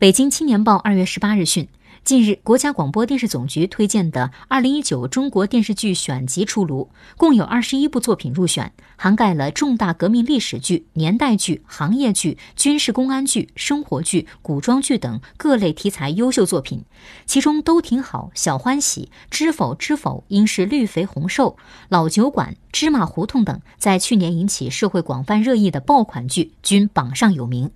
北京青年报二月十八日讯近日国家广播电视总局推荐的二零一九中国电视剧选集出炉共有二十一部作品入选涵盖了重大革命历史剧年代剧行业剧军事公安剧生活剧古装剧等各类题材优秀作品其中都挺好小欢喜知否知否应是绿肥红瘦老酒馆芝麻胡同等在去年引起社会广泛热议的爆款剧均榜上有名。